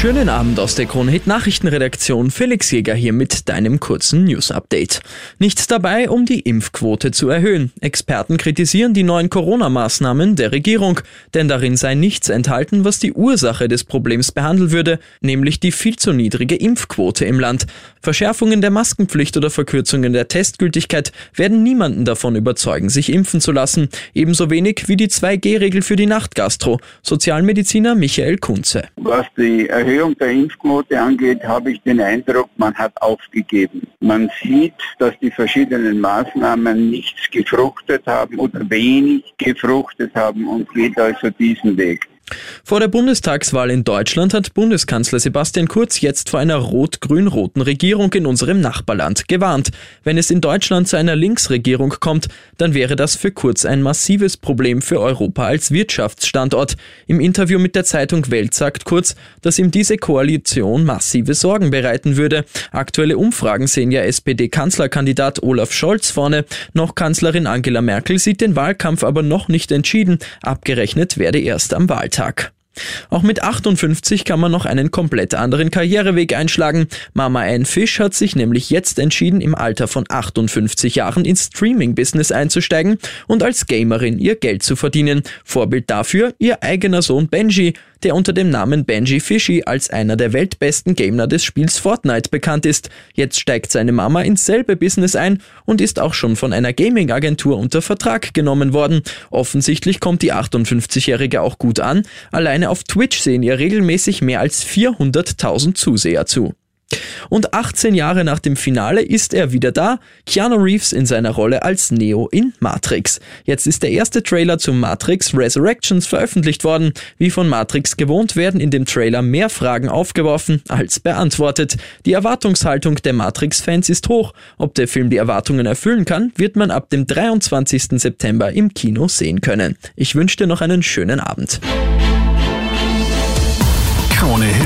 Schönen Abend aus der Kronhit Nachrichtenredaktion. Felix Jäger hier mit deinem kurzen News Update. Nichts dabei, um die Impfquote zu erhöhen. Experten kritisieren die neuen Corona-Maßnahmen der Regierung, denn darin sei nichts enthalten, was die Ursache des Problems behandeln würde, nämlich die viel zu niedrige Impfquote im Land. Verschärfungen der Maskenpflicht oder Verkürzungen der Testgültigkeit werden niemanden davon überzeugen, sich impfen zu lassen. Ebenso wenig wie die 2G-Regel für die Nachtgastro. Sozialmediziner Michael Kunze. Was die Erhöhung der Impfquote angeht, habe ich den Eindruck, man hat aufgegeben. Man sieht, dass die verschiedenen Maßnahmen nichts gefruchtet haben oder wenig gefruchtet haben und geht also diesen Weg. Vor der Bundestagswahl in Deutschland hat Bundeskanzler Sebastian Kurz jetzt vor einer rot-grün-roten Regierung in unserem Nachbarland gewarnt. Wenn es in Deutschland zu einer Linksregierung kommt, dann wäre das für Kurz ein massives Problem für Europa als Wirtschaftsstandort. Im Interview mit der Zeitung Welt sagt Kurz, dass ihm diese Koalition massive Sorgen bereiten würde. Aktuelle Umfragen sehen ja SPD-Kanzlerkandidat Olaf Scholz vorne. Noch Kanzlerin Angela Merkel sieht den Wahlkampf aber noch nicht entschieden. Abgerechnet werde erst am Wahltag. Alltag. Auch mit 58 kann man noch einen komplett anderen Karriereweg einschlagen. Mama Ann Fish hat sich nämlich jetzt entschieden, im Alter von 58 Jahren ins Streaming-Business einzusteigen und als Gamerin ihr Geld zu verdienen. Vorbild dafür ihr eigener Sohn Benji, der unter dem Namen Benji Fishy als einer der weltbesten Gamer des Spiels Fortnite bekannt ist. Jetzt steigt seine Mama ins selbe Business ein und ist auch schon von einer Gaming-Agentur unter Vertrag genommen worden. Offensichtlich kommt die 58-Jährige auch gut an. Alleine auf Twitch sehen ihr regelmäßig mehr als 400.000 Zuseher zu. Und 18 Jahre nach dem Finale ist er wieder da, Keanu Reeves in seiner Rolle als Neo in Matrix. Jetzt ist der erste Trailer zu Matrix Resurrections veröffentlicht worden. Wie von Matrix gewohnt werden in dem Trailer mehr Fragen aufgeworfen als beantwortet. Die Erwartungshaltung der Matrix-Fans ist hoch. Ob der Film die Erwartungen erfüllen kann, wird man ab dem 23. September im Kino sehen können. Ich wünsche dir noch einen schönen Abend.